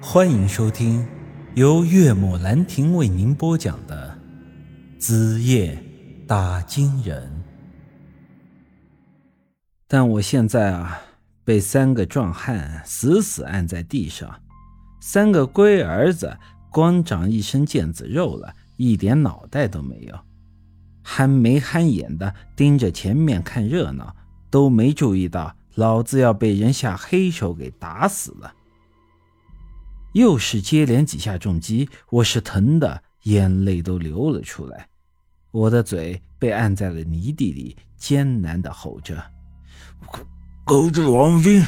欢迎收听由岳母兰亭为您播讲的《子夜打金人》。但我现在啊，被三个壮汉死死按在地上，三个龟儿子光长一身腱子肉了，一点脑袋都没有，憨眉憨眼的盯着前面看热闹，都没注意到老子要被人下黑手给打死了。又是接连几下重击，我是疼的，眼泪都流了出来。我的嘴被按在了泥地里，艰难的吼着：“狗子王斌，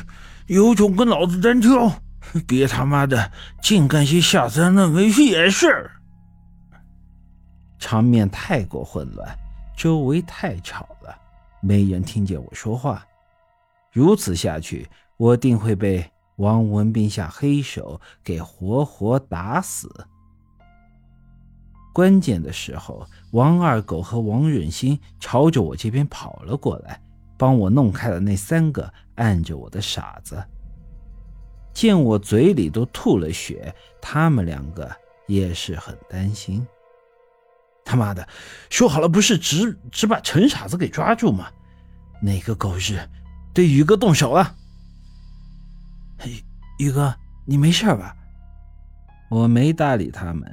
有种跟老子单挑！别他妈的净干些下三滥没屁眼事儿！”场面太过混乱，周围太吵了，没人听见我说话。如此下去，我定会被……王文斌下黑手，给活活打死。关键的时候，王二狗和王忍心朝着我这边跑了过来，帮我弄开了那三个按着我的傻子。见我嘴里都吐了血，他们两个也是很担心。他妈的，说好了不是只只把陈傻子给抓住吗？哪个狗日对宇哥动手了？宇哥，你没事吧？我没搭理他们，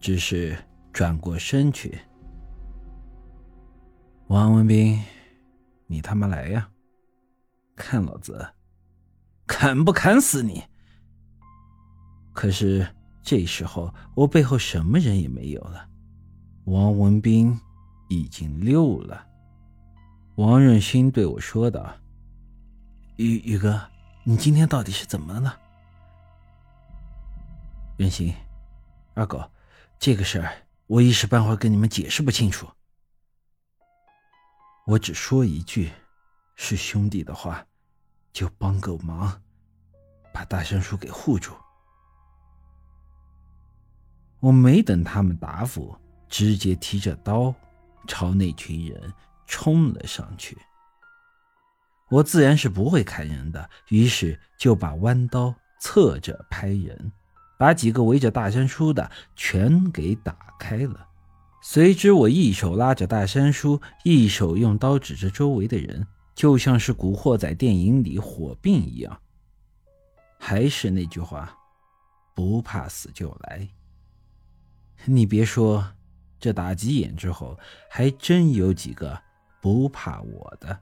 只是转过身去。王文斌，你他妈来呀！看老子砍不砍死你！可是这时候，我背后什么人也没有了。王文斌已经溜了。王润新对我说道：“宇宇哥。”你今天到底是怎么了呢，任心，二狗，这个事儿我一时半会儿跟你们解释不清楚。我只说一句，是兄弟的话，就帮个忙，把大山叔给护住。我没等他们答复，直接提着刀朝那群人冲了上去。我自然是不会砍人的，于是就把弯刀侧着拍人，把几个围着大山叔的全给打开了。随之，我一手拉着大山叔，一手用刀指着周围的人，就像是古惑仔电影里火并一样。还是那句话，不怕死就来。你别说，这打几眼之后，还真有几个不怕我的。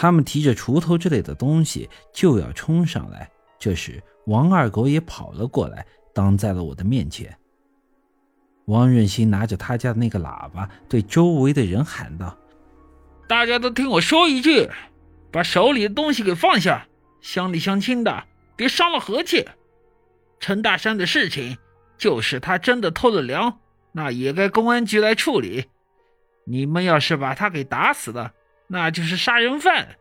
他们提着锄头之类的东西就要冲上来，这时王二狗也跑了过来，挡在了我的面前。王润新拿着他家的那个喇叭，对周围的人喊道：“大家都听我说一句，把手里的东西给放下，乡里乡亲的，别伤了和气。陈大山的事情，就是他真的偷了粮，那也该公安局来处理。你们要是把他给打死了。”那就是杀人犯，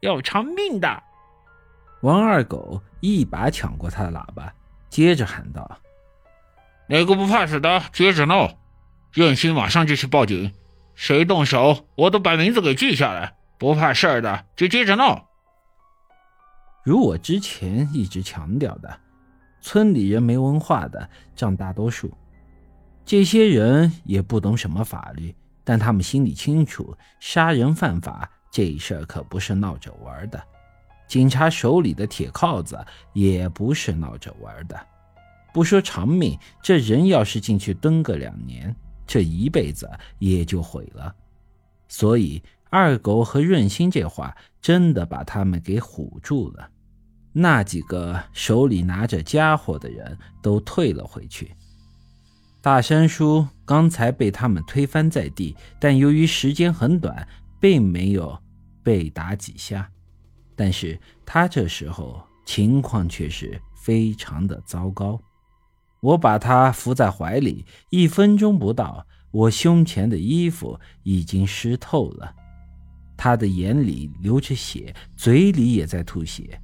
要偿命的。王二狗一把抢过他的喇叭，接着喊道：“哪个不怕死的，接着闹！任心马上就去报警，谁动手，我都把名字给记下来。不怕事儿的，就接着闹。”如我之前一直强调的，村里人没文化的占大多数，这些人也不懂什么法律。但他们心里清楚，杀人犯法这事儿可不是闹着玩的，警察手里的铁铐子也不是闹着玩的。不说偿命，这人要是进去蹲个两年，这一辈子也就毁了。所以二狗和润心这话真的把他们给唬住了。那几个手里拿着家伙的人都退了回去。大山叔刚才被他们推翻在地，但由于时间很短，并没有被打几下。但是他这时候情况却是非常的糟糕。我把他扶在怀里，一分钟不到，我胸前的衣服已经湿透了。他的眼里流着血，嘴里也在吐血。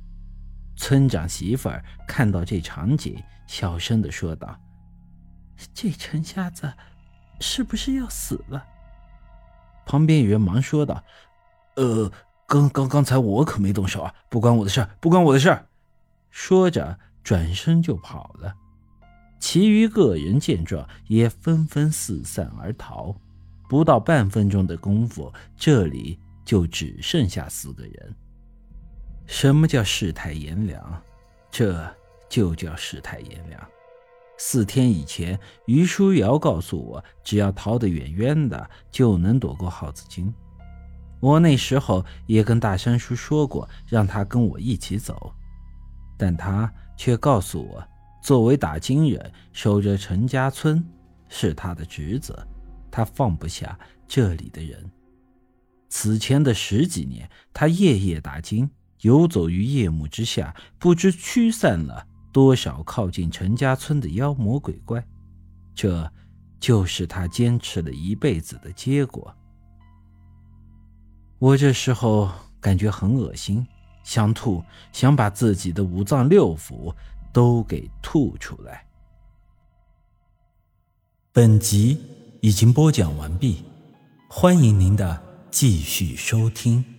村长媳妇儿看到这场景，小声的说道。这陈瞎子是不是要死了？旁边有人忙说道：“呃，刚刚刚才我可没动手啊，不关我的事儿，不关我的事儿。”说着转身就跑了。其余个人见状，也纷纷四散而逃。不到半分钟的功夫，这里就只剩下四个人。什么叫世态炎凉？这就叫世态炎凉。四天以前，于书瑶告诉我，只要逃得远远的，就能躲过耗子精。我那时候也跟大山叔说过，让他跟我一起走，但他却告诉我，作为打金人，守着陈家村是他的职责，他放不下这里的人。此前的十几年，他夜夜打金，游走于夜幕之下，不知驱散了多少靠近陈家村的妖魔鬼怪，这就是他坚持了一辈子的结果。我这时候感觉很恶心，想吐，想把自己的五脏六腑都给吐出来。本集已经播讲完毕，欢迎您的继续收听。